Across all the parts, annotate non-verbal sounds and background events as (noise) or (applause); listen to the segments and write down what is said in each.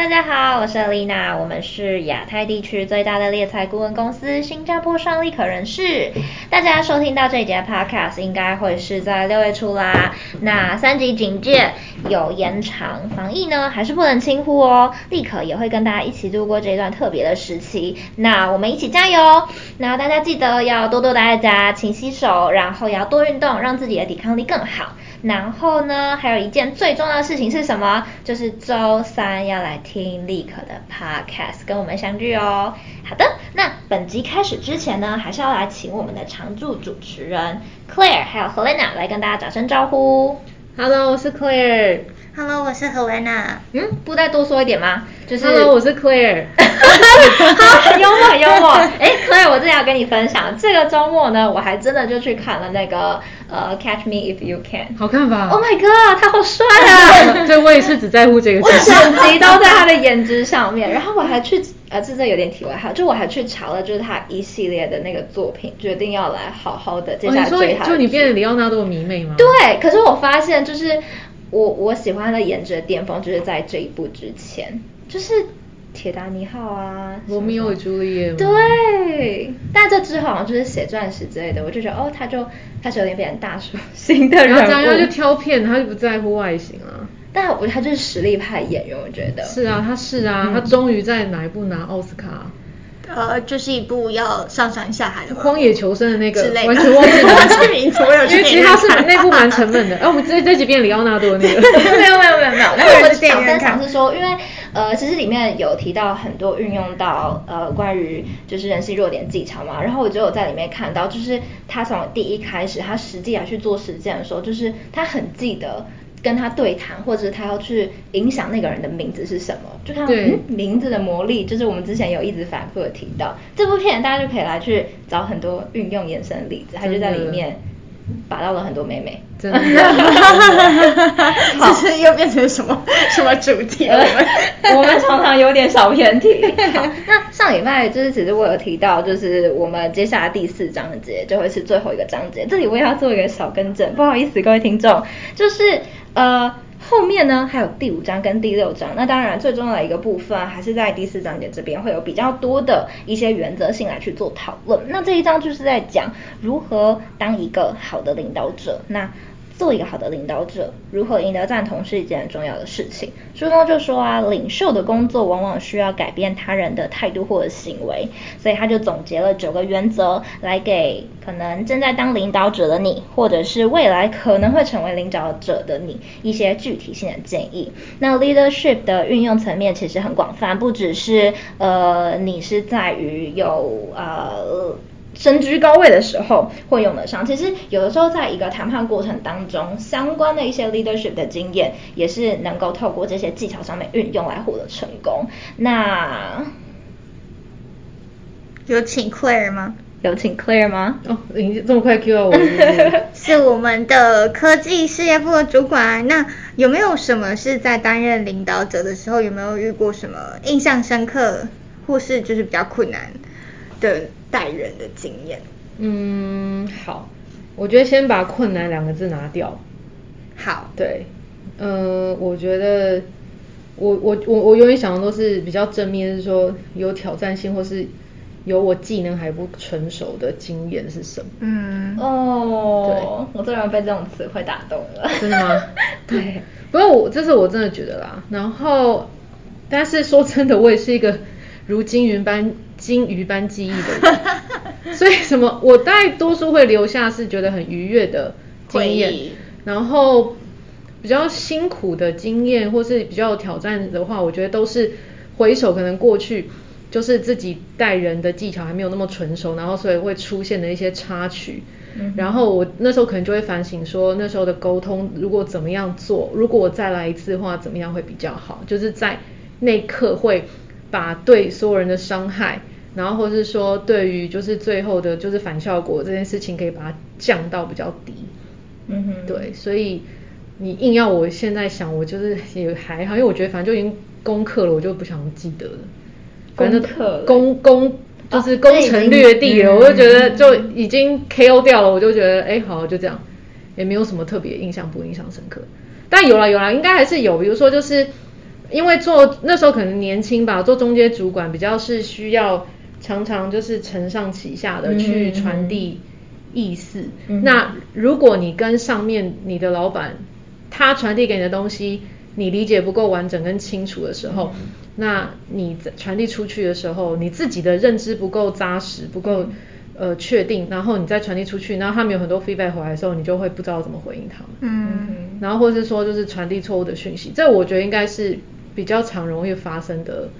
大家好，我是 Alina，我们是亚太地区最大的猎才顾问公司新加坡商立可人事。大家收听到这一节 Podcast 应该会是在六月初啦。那三级警戒有延长，防疫呢还是不能轻忽哦。立可也会跟大家一起度过这一段特别的时期，那我们一起加油。那大家记得要多多待在家，勤洗手，然后也要多运动，让自己的抵抗力更好。然后呢，还有一件最重要的事情是什么？就是周三要来听立可的 podcast，跟我们相聚哦。好的，那本集开始之前呢，还是要来请我们的常驻主持人 Claire 还有 Helena 来跟大家打声招呼。Hello，我是 Claire。Hello，我是 Helena。嗯，不再多说一点吗？就是 Hello，我是 Claire。(laughs) 好，幽默幽默。(laughs) 哎，Claire，我正要跟你分享，这个周末呢，我还真的就去看了那个呃《Catch Me If You Can》。好看吧？Oh my god，他好帅啊！对，我也是只在乎这个。(laughs) 我整集都在他的颜值上面，然后我还去呃，这这有点题外话，就我还去查了，就是他一系列的那个作品，决定要来好好的接下来追他。就你变得李奥纳多迷妹吗？对，可是我发现就是。我我喜欢的颜值的巅峰就是在这一部之前，就是铁达尼号啊，罗密欧与朱丽叶。对，但这之后好像就是写钻石之类的，我就觉得哦，他就他是有点变成大叔型的人物，然后这样就挑片，他就不在乎外形啊。但我觉得他就是实力派演员，我觉得。是啊，他是啊，嗯、他终于在哪一部拿奥斯卡？呃，就是一部要上山下海的荒野求生的那个，完全忘记名字，(laughs) 我有因为其实他是那部蛮沉闷的。哎、啊，我们这这几遍里奥纳多的那个，没有没有没有没有。那 (laughs) 我想分享是说，因为呃，其实里面有提到很多运用到呃关于就是人性弱点技巧嘛，然后我就有在里面看到，就是他从第一开始，他实际来去做实践的时候，就是他很记得。跟他对谈，或者他要去影响那个人的名字是什么？就看嗯，名字的魔力，就是我们之前有一直反复的提到这部片，大家就可以来去找很多运用延伸的例子，他就在里面把到了很多妹妹。真的，(laughs) 好，这是又变成什么什么主题了？(laughs) 我们常常有点小偏题。(laughs) 好，那上礼拜就是其实我有提到，就是我们接下来第四章节就会是最后一个章节，这里我也要做一个小更正，不好意思各位听众，就是。呃，后面呢还有第五章跟第六章，那当然最重要的一个部分还是在第四章节这边会有比较多的一些原则性来去做讨论。那这一章就是在讲如何当一个好的领导者。那做一个好的领导者，如何赢得赞同是一件很重要的事情。书中就说啊，领袖的工作往往需要改变他人的态度或者行为，所以他就总结了九个原则，来给可能正在当领导者的你，或者是未来可能会成为领导者的你一些具体性的建议。那 leadership 的运用层面其实很广泛，不只是呃，你是在于有呃。身居高位的时候会用得上。其实有的时候，在一个谈判过程当中，相关的一些 leadership 的经验，也是能够透过这些技巧上面运用来获得成功。那有请 Claire 吗？有请 Claire 吗？哦，你这么快 Q 到我？(laughs) 是我们的科技事业部的主管。那有没有什么是在担任领导者的时候，有没有遇过什么印象深刻，或是就是比较困难的？带人的经验，嗯，好，我觉得先把困难两个字拿掉。好，对，呃，我觉得我我我我永远想的都是比较正面，是说有挑战性或是有我技能还不成熟的经验是什么？嗯，哦，对，我突然被这种词汇打动了。真的吗？对，不过我这是我真的觉得啦。然后，但是说真的，我也是一个如金云般。金鱼般记忆的人，(laughs) 所以什么我大多数会留下是觉得很愉悦的经验，然后比较辛苦的经验或是比较有挑战的话，我觉得都是回首可能过去就是自己带人的技巧还没有那么纯熟，然后所以会出现的一些插曲，然后我那时候可能就会反省说那时候的沟通如果怎么样做，如果我再来一次的话怎么样会比较好，就是在那一刻会把对所有人的伤害。然后或是说，对于就是最后的，就是反效果这件事情，可以把它降到比较低。嗯哼，对，所以你硬要我现在想，我就是也还好，因为我觉得反正就已经攻克了，我就不想记得了。攻克攻攻就是攻城略地了，哦、我就觉得就已经 KO 掉了，我就觉得哎好就这样，也没有什么特别印象不印象深刻。但有了有了，应该还是有，比如说就是。因为做那时候可能年轻吧，做中间主管比较是需要常常就是承上启下的去传递意思。嗯、那如果你跟上面你的老板他传递给你的东西，你理解不够完整跟清楚的时候，嗯、那你传递出去的时候，你自己的认知不够扎实，不够。呃，确定，然后你再传递出去，然后他们有很多 feedback 回来的时候，你就会不知道怎么回应他们。嗯，然后或者是说，就是传递错误的讯息，这我觉得应该是比较常容易发生的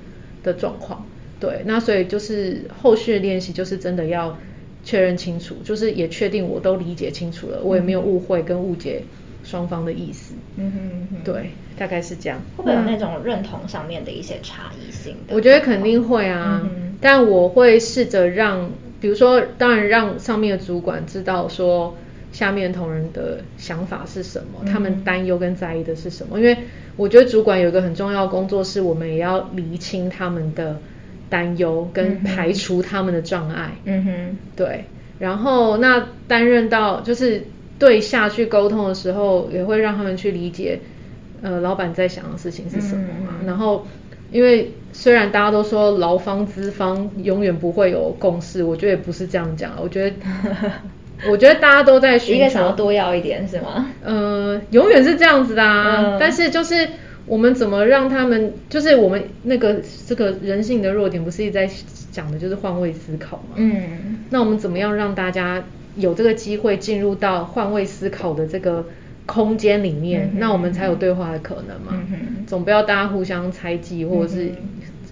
的状况。对，那所以就是后续的练习，就是真的要确认清楚，就是也确定我都理解清楚了，我也没有误会跟误解双方的意思。嗯哼，对，大概是这样。会不会有那种认同上面的一些差异性的？我觉得肯定会啊，嗯、但我会试着让。比如说，当然让上面的主管知道说下面同仁的想法是什么，他们担忧跟在意的是什么。因为我觉得主管有一个很重要的工作，是我们也要厘清他们的担忧跟排除他们的障碍。嗯哼，对。然后那担任到就是对下去沟通的时候，也会让他们去理解，呃，老板在想的事情是什么嘛。然后。因为虽然大家都说劳方资方永远不会有共识，我觉得也不是这样讲。我觉得，(laughs) 我觉得大家都在寻求，应该想要多要一点是吗？呃，永远是这样子的啊。嗯、但是就是我们怎么让他们，就是我们那个这个人性的弱点，不是一直在讲的就是换位思考吗？嗯。那我们怎么样让大家有这个机会进入到换位思考的这个？空间里面，嗯、那我们才有对话的可能嘛。嗯、总不要大家互相猜忌，或者是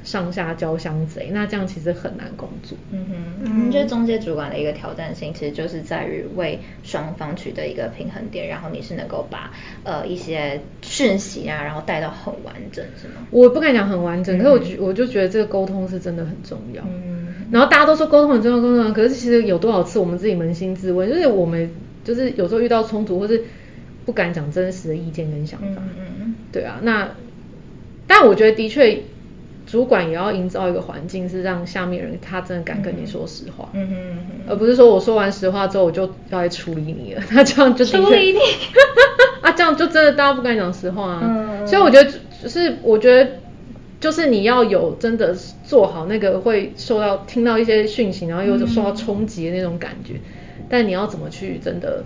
上下交相贼，那这样其实很难工作。嗯哼，我觉得中介主管的一个挑战性，其实就是在于为双方取得一个平衡点，然后你是能够把呃一些讯息啊，然后带到很完整，是吗？我不敢讲很完整，嗯、可是我觉我就觉得这个沟通是真的很重要。嗯，然后大家都说沟通很重要，沟通很重要，可是其实有多少次我们自己扪心自问，就是我们就是有时候遇到冲突，或是。不敢讲真实的意见跟想法，嗯嗯嗯，对啊，那但我觉得的确，主管也要营造一个环境，是让下面人他真的敢跟你说实话，嗯嗯嗯，而不是说我说完实话之后我就要来处理你。了，那这样就的确，处理你，啊，这样就真的大家不敢讲实话啊，嗯、所以我觉得就是我觉得就是你要有真的做好那个会受到听到一些讯息，然后又受到冲击的那种感觉，嗯、但你要怎么去真的。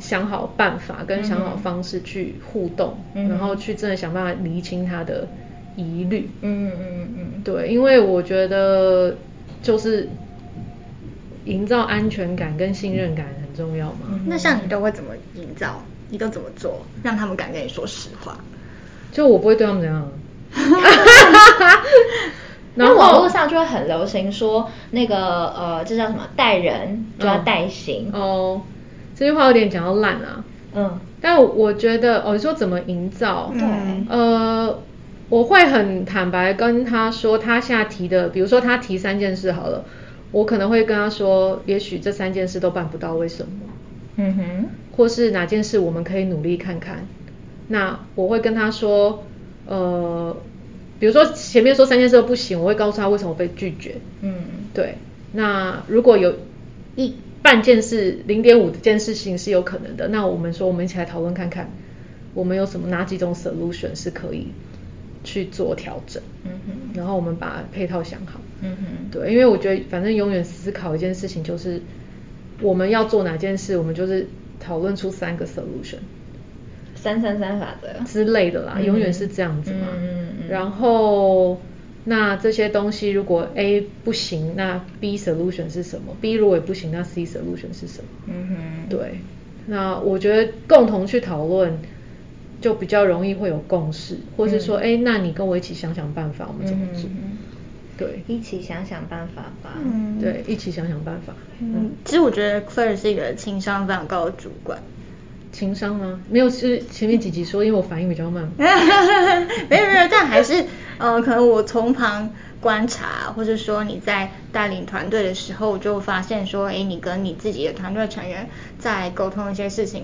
想好办法跟想好方式去互动，嗯、然后去真的想办法厘清他的疑虑。嗯嗯嗯嗯，对，因为我觉得就是营造安全感跟信任感很重要嘛。嗯、那像你都会怎么营造？你都怎么做，让他们敢跟你说实话？就我不会对他们这样。(laughs) 然后网络上就会很流行说那个呃，这叫什么？带人就要带心哦。哦这句话有点讲到烂啊，嗯，但我觉得哦，你说怎么营造？对，呃，我会很坦白跟他说，他现在提的，比如说他提三件事好了，我可能会跟他说，也许这三件事都办不到，为什么？嗯哼，或是哪件事我们可以努力看看？那我会跟他说，呃，比如说前面说三件事都不行，我会告诉他为什么被拒绝。嗯，对，那如果有一。半件事，零点五件事情是有可能的。那我们说，我们一起来讨论看看，我们有什么哪几种 solution 是可以去做调整。嗯哼。然后我们把配套想好。嗯哼。对，因为我觉得反正永远思考一件事情，就是我们要做哪件事，我们就是讨论出三个 solution。三三三法则之类的啦，嗯、永远是这样子嘛。嗯嗯嗯。然后。那这些东西如果 A 不行，那 B solution 是什么？B 如果也不行，那 C solution 是什么？嗯哼，对。那我觉得共同去讨论，就比较容易会有共识，或是说，哎、嗯，那你跟我一起想想办法，我们怎么做？嗯、对，一起想想办法吧。嗯，对，一起想想办法。嗯，其实我觉得 Claire 是一个情商非常高的主管。情商吗？没有，是前面几集说，因为我反应比较慢。(laughs) 没有没有，但还是。呃，可能我从旁观察，或者说你在带领团队的时候，就发现说，哎，你跟你自己的团队成员在沟通一些事情，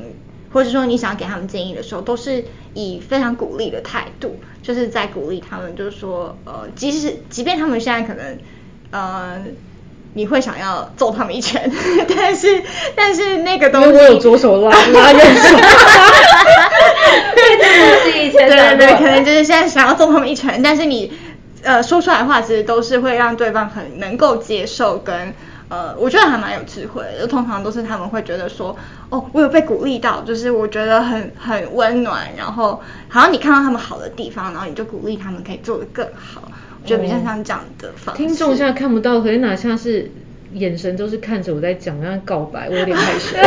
或者说你想要给他们建议的时候，都是以非常鼓励的态度，就是在鼓励他们，就是说，呃，即使即便他们现在可能，呃。你会想要揍他们一拳，(laughs) 但是但是那个东西，我有左手拉拉右手，(laughs) 对对对，可能就是现在想要揍他们一拳，但是你呃说出来的话，其实都是会让对方很能够接受跟。呃，我觉得还蛮有智慧的，就通常都是他们会觉得说，哦，我有被鼓励到，就是我觉得很很温暖，然后好像你看到他们好的地方，然后你就鼓励他们可以做得更好，我觉得比较像这样的方式。听众现在看不到，可是哪像是眼神都是看着我在讲，那样告白，我有点害羞。(laughs)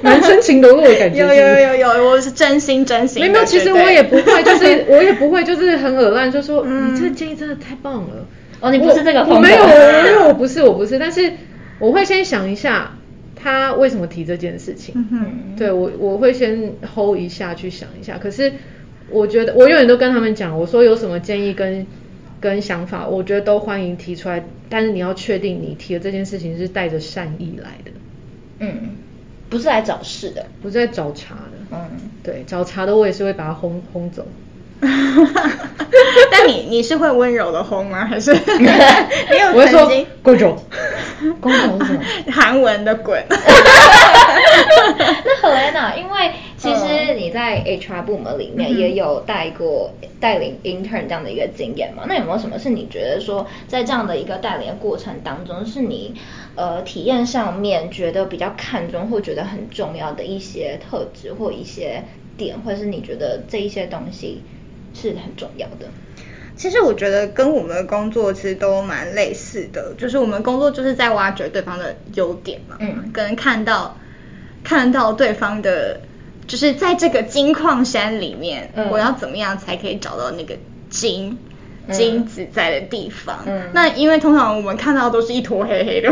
蛮深情流露的感觉。有有有有有，我是真心真心。没有，其实我也不会，就是我也不会，就是很耳烂，就说、嗯、你这个建议真的太棒了。哦，你不是这个风格。我没有，因为我不是，我不是。但是我会先想一下他为什么提这件事情。嗯哼。对我，我会先 hold 一下去想一下。可是我觉得，我永远都跟他们讲，我说有什么建议跟跟想法，我觉得都欢迎提出来。但是你要确定你提的这件事情是带着善意来的。嗯。不是来找事的，不是来找茬的。嗯。对，找茬的我也是会把他轰轰走。(laughs) 但你你是会温柔的轰吗？还是 (laughs) 你有曾经滚走？滚走 (laughs) 是什么？韩文的滚。那 Helena，因为其实你在 HR 部门里面也有带过带领 intern 这样的一个经验嘛？那有没有什么是你觉得说在这样的一个带领的过程当中，是你呃体验上面觉得比较看重或觉得很重要的一些特质或一些点，或者是你觉得这一些东西？是很重要的。其实我觉得跟我们的工作其实都蛮类似的，就是我们工作就是在挖掘对方的优点嘛，嗯，跟看到看到对方的，就是在这个金矿山里面，嗯，我要怎么样才可以找到那个金。金子在的地方，嗯，那因为通常我们看到都是一坨黑黑的，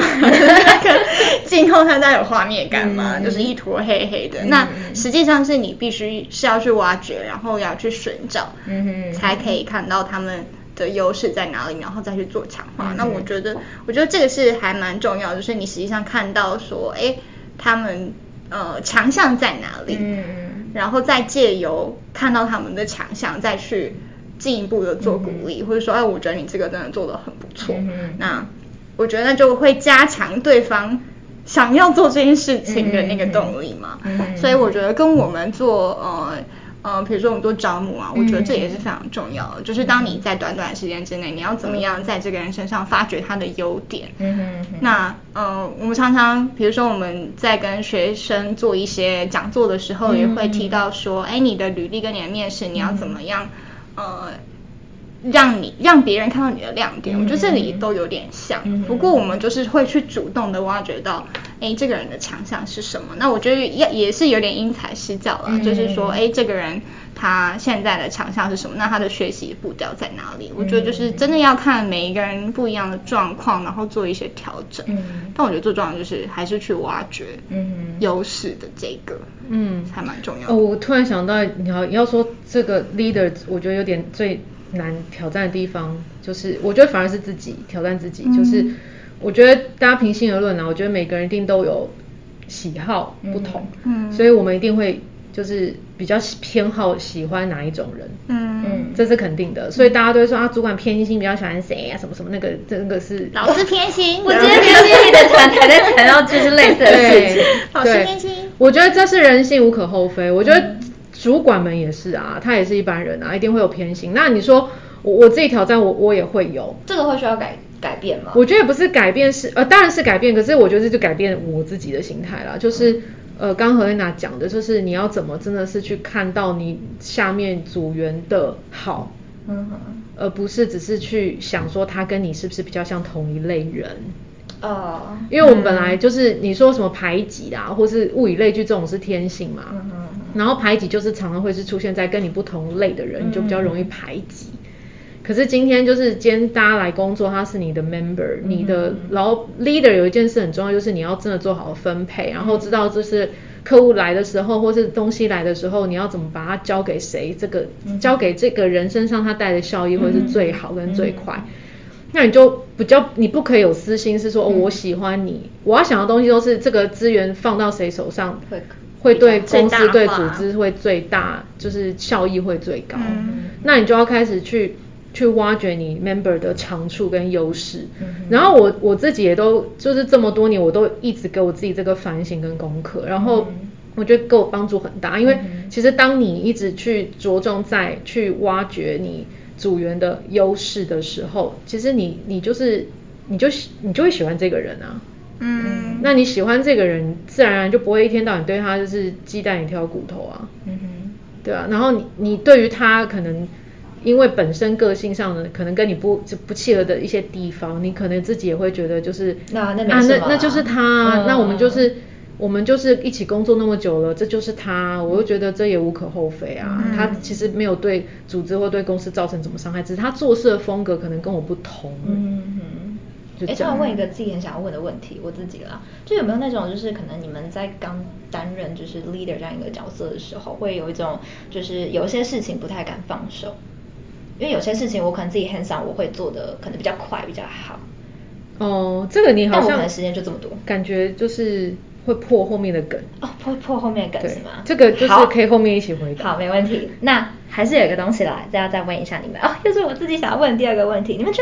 金矿山带有画面感嘛，嗯，就是一坨黑黑的。嗯，那实际上是你必须是要去挖掘，然后要去寻找，嗯，才可以看到他们的优势在哪里，然后再去做强化。嗯，那我觉得，我觉得这个是还蛮重要，就是你实际上看到说，哎，他们呃强项在哪里，嗯，然后再借由看到他们的强项再去。进一步的做鼓励，嗯、或者说，哎，我觉得你这个真的做的很不错。嗯、那我觉得那就会加强对方想要做这件事情的那个动力嘛。嗯、所以我觉得跟我们做呃呃，比如说我们做招募啊，嗯、我觉得这也是非常重要的。嗯、就是当你在短短时间之内，你要怎么样在这个人身上发掘他的优点。嗯、那呃，我们常常比如说我们在跟学生做一些讲座的时候，也会提到说，哎，你的履历跟你的面试，你要怎么样？呃，让你让别人看到你的亮点，嗯、我觉得这里都有点像。嗯、不过我们就是会去主动的挖掘到，哎，这个人的强项是什么？那我觉得也也是有点因材施教了，嗯、就是说，哎，这个人他现在的强项是什么？那他的学习步调在哪里？嗯、我觉得就是真的要看每一个人不一样的状况，然后做一些调整。嗯、但我觉得最重要的就是还是去挖掘嗯优势的这个，嗯，还蛮重要的。哦，我突然想到，你要要说这个 leader，我觉得有点最。难挑战的地方就是，我觉得反而是自己挑战自己。嗯、就是我觉得大家平心而论啊，我觉得每个人一定都有喜好不同，嗯，所以我们一定会就是比较偏好喜欢哪一种人，嗯嗯，这是肯定的。所以大家都会说啊，主管偏心，比较喜欢谁啊，什么什么那个，这个是老师偏心。(laughs) 我今天偏心的团还在谈到就是类似的事情，老师偏心。我觉得这是人性，无可厚非。我觉得。嗯主管们也是啊，他也是一般人啊，一定会有偏心。那你说我我自己挑战我我也会有，这个会需要改改变吗？我觉得不是改变，是呃当然是改变，可是我觉得这就改变我自己的心态了。就是、嗯、呃刚和 Helena 讲的，就是你要怎么真的是去看到你下面组员的好，嗯哼，而不是只是去想说他跟你是不是比较像同一类人。哦，uh, 因为我们本来就是你说什么排挤啊，嗯、或是物以类聚这种是天性嘛，嗯然后排挤就是常常会是出现在跟你不同类的人，就比较容易排挤。嗯、可是今天就是今天大家来工作，他是你的 member，、嗯、你的老 leader 有一件事很重要，就是你要真的做好分配，然后知道就是客户来的时候，或是东西来的时候，你要怎么把它交给谁，这个、嗯、交给这个人身上，他带的效益会是最好跟最快。那你就比较，你不可以有私心，是说、我喜欢你，我要想的东西都是这个资源放到谁手上会会对公司对组织会最大，就是效益会最高。嗯、那你就要开始去去挖掘你 member 的长处跟优势。嗯、然后我我自己也都就是这么多年，我都一直给我自己这个反省跟功课。然后我觉得给我帮助很大，因为其实当你一直去着重在去挖掘你组员的优势的时候，其实你你就是你就你就会喜欢这个人啊。嗯，那你喜欢这个人，自然而然就不会一天到晚对他就是鸡蛋里挑骨头啊。嗯哼，对啊。然后你你对于他可能因为本身个性上的可能跟你不就不契合的一些地方，你可能自己也会觉得就是那那啊，那那就是他，嗯，那我们就是我们就是一起工作那么久了，这就是他，我就觉得这也无可厚非啊。嗯，他其实没有对组织或对公司造成什么伤害，只是他做事的风格可能跟我不同。嗯哼。哎，突然问一个自己很想要问的问题，我自己啦，就有没有那种，就是可能你们在刚担任就是 leader 这样一个角色的时候，会有一种就是有些事情不太敢放手，因为有些事情我可能自己 hands on 我会做的可能比较快比较好。哦，这个你好像，但我可能时间就这么多，感觉就是。会破后面的梗哦，破破后面的梗是吗？这个就是可以后面一起回答。好，好，没问题。那还是有一个东西啦，大家再问一下你们哦，又是我自己想要问的第二个问题。你们觉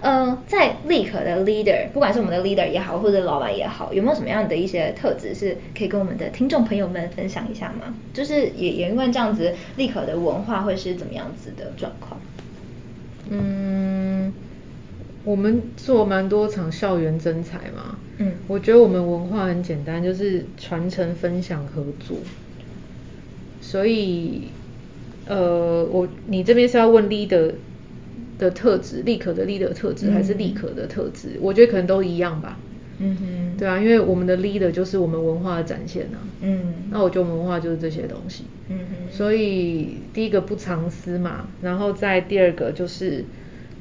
得，呃，在立可的 leader，不管是我们的 leader 也好，或者老板也好，有没有什么样的一些特质是可以跟我们的听众朋友们分享一下吗？就是也也因为这样子，立可的文化会是怎么样子的状况？嗯。我们做蛮多场校园征才嘛，嗯，我觉得我们文化很简单，就是传承、分享、合作。所以，呃，我你这边是要问 leader 的特质，立可的 leader 特质，还是立可的特质？嗯。我觉得可能都一样吧。嗯哼，对啊，因为我们的 leader 就是我们文化的展现啊。嗯，那我觉得我们文化就是这些东西。嗯哼，所以第一个不藏私嘛，然后再第二个就是。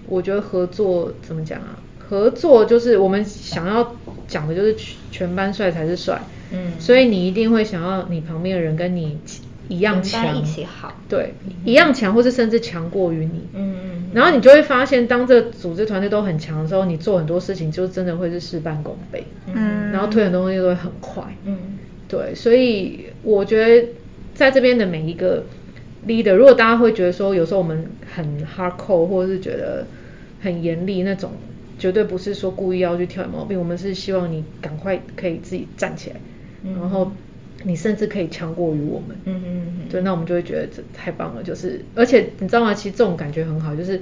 我觉得合作怎么讲啊？合作就是我们想要讲的就是全班帅才是帅，嗯，所以你一定会想要你旁边的人跟你一样强，一起好，对，嗯、一样强或是甚至强过于你，嗯嗯，然后你就会发现，当这组织团队都很强的时候，你做很多事情就真的会是事半功倍，嗯，然后推很多东西都会很快，嗯，对，所以我觉得在这边的每一个 leader，如果大家会觉得说有时候我们很 hardcore 或者是觉得很严厉那种，绝对不是说故意要去挑毛病。我们是希望你赶快可以自己站起来，嗯、然后你甚至可以强过于我们。嗯嗯嗯。对，那我们就会觉得这太棒了。就是，而且你知道吗？其实这种感觉很好，就是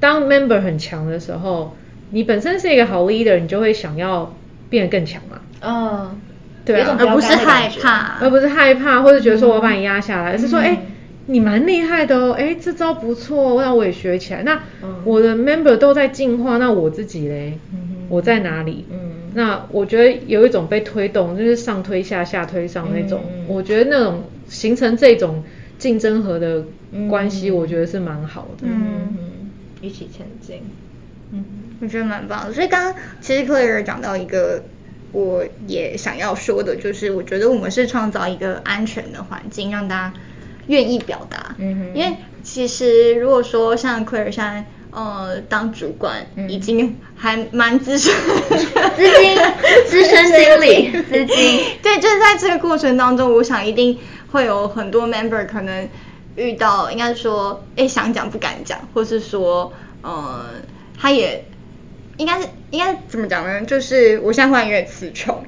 当 member 很强的时候，你本身是一个好 leader，你就会想要变得更强嘛。嗯，对啊，而不是害怕，而不是害怕，或者觉得说我把你压下来，是说，哎、欸。你蛮厉害的哦，哎，这招不错，那我也学起来。那我的 member 都在进化，那我自己嘞，嗯、我在哪里？嗯，那我觉得有一种被推动，就是上推下，下推上那种。嗯、我觉得那种形成这种竞争和的关系，我觉得是蛮好的。嗯，嗯一起前进。嗯，我觉得蛮棒的。所以刚刚其实 Claire 讲到一个，我也想要说的，就是我觉得我们是创造一个安全的环境，让大家。愿意表达，嗯哼，因为其实如果说像 Claire 现在呃当主管，嗯、已经还蛮资深，资金资深经理，(laughs) 资金，对，就是在这个过程当中，我想一定会有很多 member 可能遇到，应该说，哎，想讲不敢讲，或是说，呃，他也应该是应该怎么讲呢？就是我现在忽然有点词穷，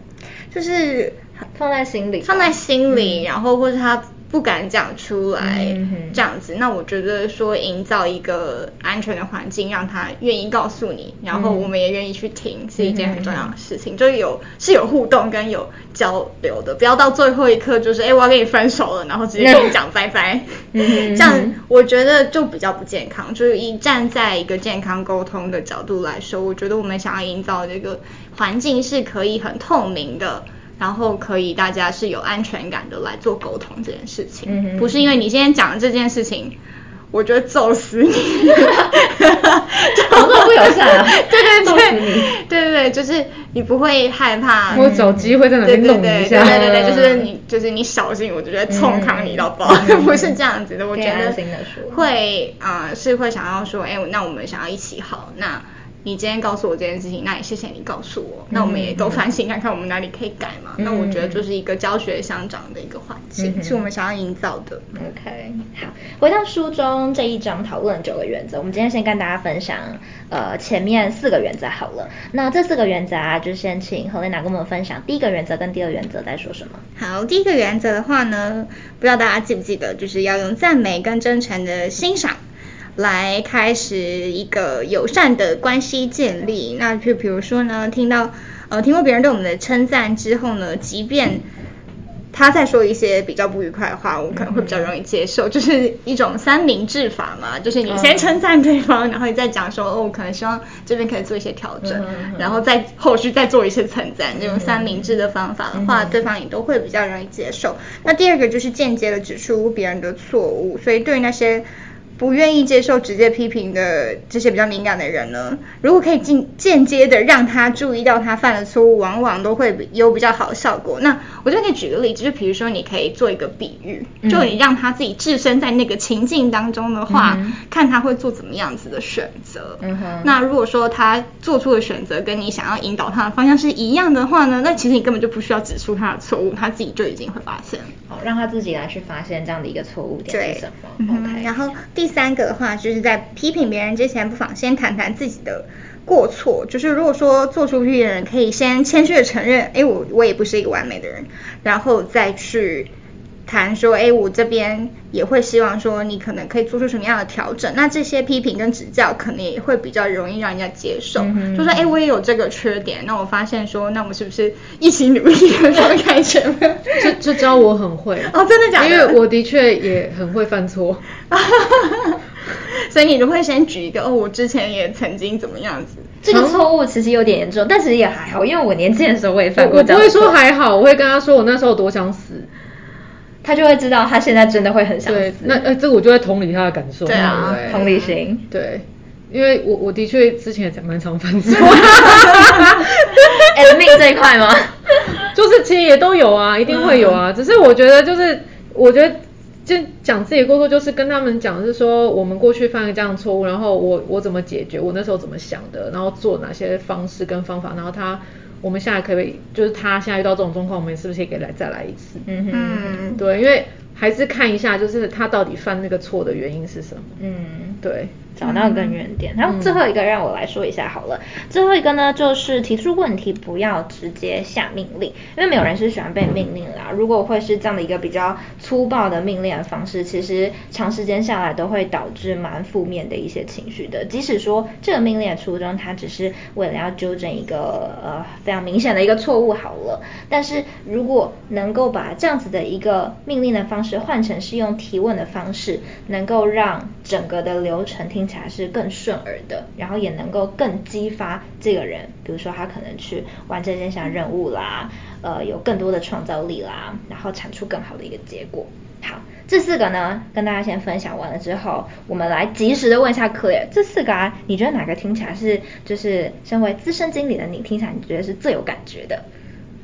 就是放在心里，放在心里，嗯、然后或是他。不敢讲出来，这样子，那我觉得说营造一个安全的环境，让他愿意告诉你，然后我们也愿意去听，是一件很重要的事情。就有是有互动跟有交流的，不要到最后一刻就是，哎，我要跟你分手了，然后直接跟你讲拜拜，(laughs) 这样我觉得就比较不健康。就是一站在一个健康沟通的角度来说，我觉得我们想要营造这个环境是可以很透明的。然后可以大家是有安全感的来做沟通这件事情，嗯、不是因为你今天讲的这件事情，我觉得揍死你，(laughs) 好做不友善啊，对 (laughs) 对对，对对对，就是你不会害怕，我找机会在哪边弄一下，对对对，对，就是你就是你小心，我就觉得冲扛你到爆，嗯、(laughs) 不是这样子的，我觉得会啊、呃、是会想要说，哎，那我们想要一起好，那。你今天告诉我这件事情，那也谢谢你告诉我，那我们也都反省看看我们哪里可以改嘛。嗯、那我觉得就是一个教学相长的一个环境，嗯、是我们想要营造的。OK，好，回到书中这一章讨论九个原则，我们今天先跟大家分享呃前面四个原则好了。那这四个原则啊，就先请 Helena 跟我们分享第一个原则跟第二原则在说什么。好，第一个原则的话呢，不知道大家记不记得，就是要用赞美跟真诚的欣赏。来开始一个友善的关系建立，那就比如说呢，听到呃听过别人对我们的称赞之后呢，即便他在说一些比较不愉快的话，我可能会比较容易接受，就是一种三明治法嘛，就是你先称赞对方，然后你再讲说哦，我可能希望这边可以做一些调整，然后再后续再做一些称赞，这种三明治的方法的话，对方也都会比较容易接受。那第二个就是间接的指出别人的错误，所以对于那些。不愿意接受直接批评的这些比较敏感的人呢，如果可以间间接的让他注意到他犯的错误，往往都会有比较好的效果。那我就可以举个例子，就比如说你可以做一个比喻，就你让他自己置身在那个情境当中的话，嗯、看他会做怎么样子的选择。那如果说他做出的选择跟你想要引导他的方向是一样的话呢，那其实你根本就不需要指出他的错误，他自己就已经会发现。好，让他自己来去发现这样的一个错误点是什么。然后第第三个的话，就是在批评别人之前，不妨先谈谈自己的过错。就是如果说做出批评的人，可以先谦虚的承认，哎，我我也不是一个完美的人，然后再去。谈说，哎，我这边也会希望说，你可能可以做出什么样的调整？那这些批评跟指教，可能也会比较容易让人家接受。嗯、就说，哎，我也有这个缺点，那我发现说，那我们是不是一起努力的时候开始？这这招我很会 (laughs) 哦，真的假的？因为我的确也很会犯错，(laughs) 所以你就会先举一个，哦，我之前也曾经怎么样子？这个错误其实有点严重，但其实也还好，因为我年轻的时候我也犯过。我不会说还好，我会跟他说，我那时候多想死。他就会知道他现在真的会很想死。对，那呃，这个我就会同理他的感受。对啊，对同理心。对，因为我我的确之前也蛮常犯错。哎，命这一块吗？(laughs) 就是其实也都有啊，一定会有啊。嗯、只是我觉得就是，我觉得就讲自己的过错，就是跟他们讲，是说我们过去犯了这样的错误，然后我我怎么解决，我那时候怎么想的，然后做哪些方式跟方法，然后他。我们现在可不可以，就是他现在遇到这种状况，我们是不是也可以来再来一次？嗯哼，对，因为还是看一下，就是他到底犯那个错的原因是什么？嗯，对。找到根源点，然后最后一个让我来说一下好了。嗯、最后一个呢，就是提出问题不要直接下命令，因为没有人是喜欢被命令啦。如果会是这样的一个比较粗暴的命令的方式，其实长时间下来都会导致蛮负面的一些情绪的。即使说这个命令的初衷，它只是为了要纠正一个呃非常明显的一个错误好了，但是如果能够把这样子的一个命令的方式换成是用提问的方式，能够让整个的流程听听起来是更顺耳的，然后也能够更激发这个人，比如说他可能去完成这项任务啦，呃，有更多的创造力啦，然后产出更好的一个结果。好，这四个呢，跟大家先分享完了之后，我们来及时的问一下 Clear，这四个啊，你觉得哪个听起来是，就是身为资深经理的你听起来你觉得是最有感觉的？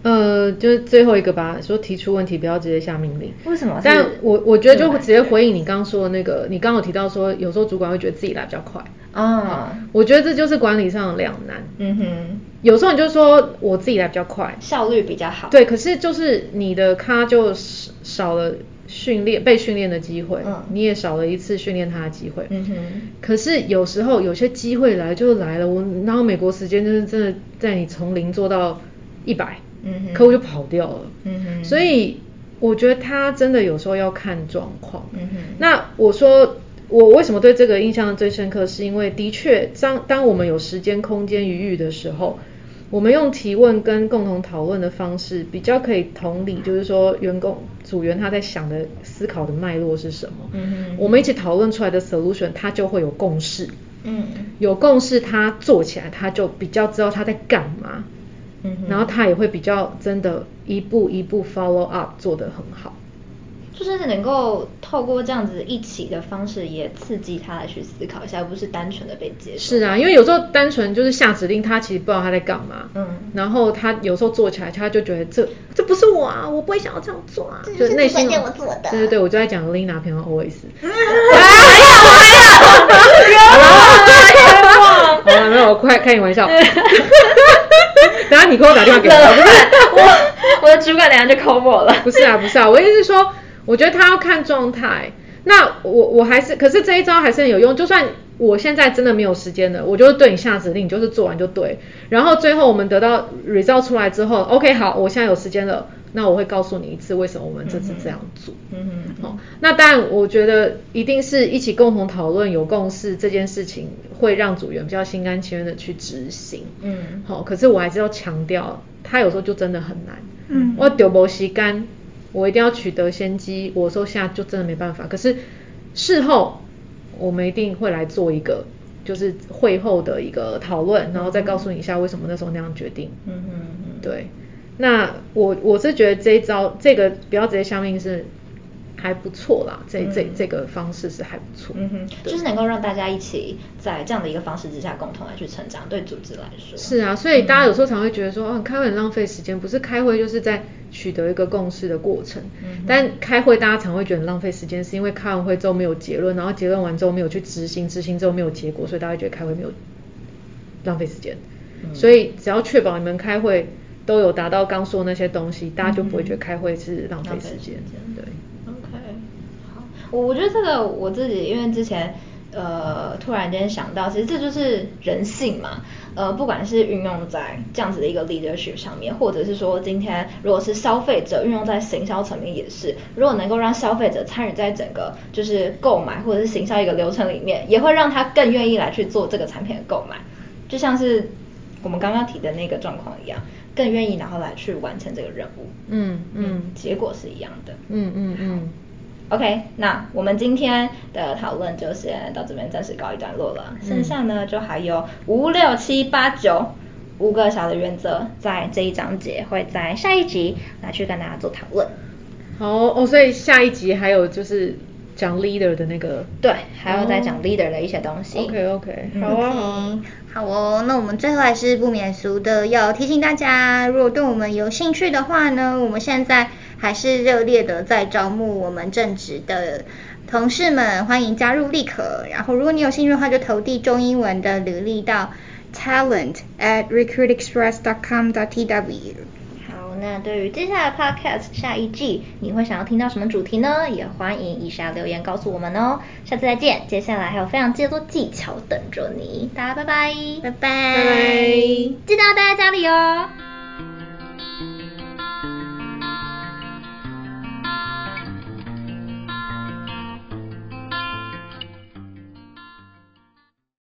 呃，就是最后一个吧，说提出问题不要直接下命令。为什么？但我我觉得就直接回应你刚刚说的那个，你刚刚有提到说有时候主管会觉得自己来比较快。啊、嗯，我觉得这就是管理上的两难。嗯哼，有时候你就说我自己来比较快，效率比较好。对，可是就是你的咖就少了训练被训练的机会，嗯，你也少了一次训练他的机会。嗯哼，可是有时候有些机会来就来了，我然后美国时间就是真的在你从零做到一百。客户就跑掉了。嗯哼，所以我觉得他真的有时候要看状况。嗯哼，那我说我为什么对这个印象最深刻，是因为的确当当我们有时间、空间、余裕的时候，我们用提问跟共同讨论的方式，比较可以同理，就是说员工组员他在想的思考的脉络是什么。我们一起讨论出来的 solution，他就会有共识。嗯，有共识，他做起来他就比较知道他在干嘛。嗯，然后他也会比较真的一步一步 follow up 做得很好，就是能够透过这样子一起的方式，也刺激他来去思考一下，而不是单纯的被接受。是啊，因为有时候单纯就是下指令，他其实不知道他在干嘛。嗯，然后他有时候做起来，他就觉得这这不是我啊，我不会想要这样做啊，就是内心我做的对对对，我就在讲 Lina 平常 always。(laughs) 好了，没有，我快开你玩笑。(laughs) 等下你给我打电话给我，(laughs) 我我的主管等下就 call 我了。(laughs) 不是啊，不是啊，我意思是说，我觉得他要看状态。那我我还是，可是这一招还是很有用。就算我现在真的没有时间了，我就是对你下指令，你就是做完就对。然后最后我们得到 result 出来之后，OK，好，我现在有时间了，那我会告诉你一次为什么我们这次这样做。嗯嗯。好，那当然，我觉得一定是一起共同讨论有共识这件事情，会让组员比较心甘情愿的去执行。嗯。好，可是我还是要强调，他有时候就真的很难。嗯。我丢波西干。我一定要取得先机，我说现在就真的没办法。可是事后我们一定会来做一个，就是会后的一个讨论，然后再告诉你一下为什么那时候那样决定。嗯嗯嗯，对。那我我是觉得这一招，这个不要直接相信是。还不错啦，这这这个方式是还不错，嗯哼，就是能够让大家一起在这样的一个方式之下共同来去成长，对组织来说。是啊，所以大家有时候常会觉得说，哦，开会很浪费时间，不是开会就是在取得一个共识的过程。嗯，但开会大家常会觉得很浪费时间，是因为开完会之后没有结论，然后结论完之后没有去执行，执行之后没有结果，所以大家觉得开会没有浪费时间。嗯，所以只要确保你们开会都有达到刚说那些东西，大家就不会觉得开会是浪费时间。对。我我觉得这个我自己，因为之前呃突然间想到，其实这就是人性嘛。呃，不管是运用在这样子的一个 leadership 上面，或者是说今天如果是消费者运用在行销层面也是，如果能够让消费者参与在整个就是购买或者是行销一个流程里面，也会让他更愿意来去做这个产品的购买。就像是我们刚刚提的那个状况一样，更愿意然后来去完成这个任务。嗯嗯，嗯，结果是一样的。嗯嗯嗯。OK，那我们今天的讨论就先到这边暂时告一段落了。嗯、剩下呢，就还有五六七八九五个小的原则，在这一章节会在下一集来去跟大家做讨论。好哦，所以下一集还有就是讲 leader 的那个，对，还要再讲 leader 的一些东西。哦、OK OK，好啊，okay, 好哦。那我们最后还是不免俗的要提醒大家，如果对我们有兴趣的话呢，我们现在。还是热烈的在招募我们正职的同事们，欢迎加入立可。然后，如果你有兴趣的话，就投递中英文的履历到 talent at recruitexpress.com.tw。好，那对于接下来 podcast 下一季，你会想要听到什么主题呢？也欢迎以下留言告诉我们哦。下次再见，接下来还有非常多技巧等着你。大家拜拜，拜拜，拜拜，记得要待在家里哦。